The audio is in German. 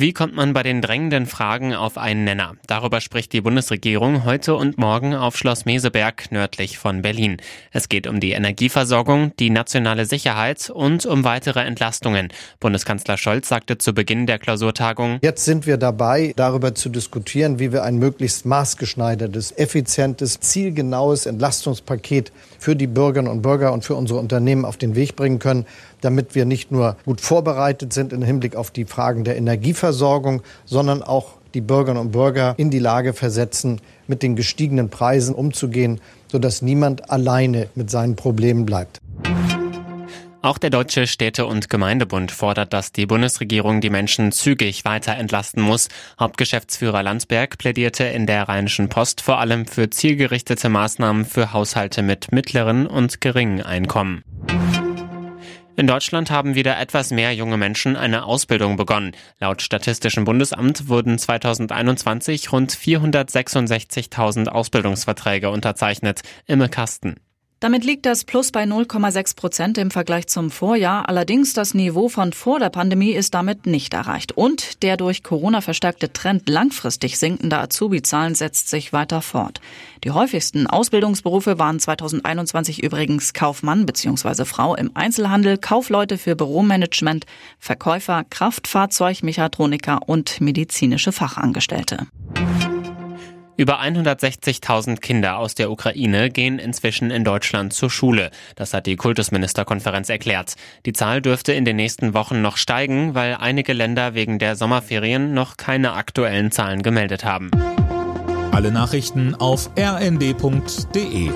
Wie kommt man bei den drängenden Fragen auf einen Nenner? Darüber spricht die Bundesregierung heute und morgen auf Schloss Meseberg nördlich von Berlin. Es geht um die Energieversorgung, die nationale Sicherheit und um weitere Entlastungen. Bundeskanzler Scholz sagte zu Beginn der Klausurtagung, Jetzt sind wir dabei, darüber zu diskutieren, wie wir ein möglichst maßgeschneidertes, effizientes, zielgenaues Entlastungspaket für die Bürgerinnen und Bürger und für unsere Unternehmen auf den Weg bringen können, damit wir nicht nur gut vorbereitet sind im Hinblick auf die Fragen der Energieversorgung, sondern auch die Bürgerinnen und Bürger in die Lage versetzen, mit den gestiegenen Preisen umzugehen, sodass niemand alleine mit seinen Problemen bleibt. Auch der Deutsche Städte- und Gemeindebund fordert, dass die Bundesregierung die Menschen zügig weiter entlasten muss. Hauptgeschäftsführer Landsberg plädierte in der Rheinischen Post vor allem für zielgerichtete Maßnahmen für Haushalte mit mittleren und geringen Einkommen. In Deutschland haben wieder etwas mehr junge Menschen eine Ausbildung begonnen. Laut Statistischem Bundesamt wurden 2021 rund 466.000 Ausbildungsverträge unterzeichnet. Imme Kasten. Damit liegt das Plus bei 0,6 Prozent im Vergleich zum Vorjahr. Allerdings das Niveau von vor der Pandemie ist damit nicht erreicht. Und der durch Corona verstärkte Trend langfristig sinkender Azubi-Zahlen setzt sich weiter fort. Die häufigsten Ausbildungsberufe waren 2021 übrigens Kaufmann bzw. Frau im Einzelhandel, Kaufleute für Büromanagement, Verkäufer, Kraftfahrzeugmechatroniker und medizinische Fachangestellte. Über 160.000 Kinder aus der Ukraine gehen inzwischen in Deutschland zur Schule. Das hat die Kultusministerkonferenz erklärt. Die Zahl dürfte in den nächsten Wochen noch steigen, weil einige Länder wegen der Sommerferien noch keine aktuellen Zahlen gemeldet haben. Alle Nachrichten auf rnd.de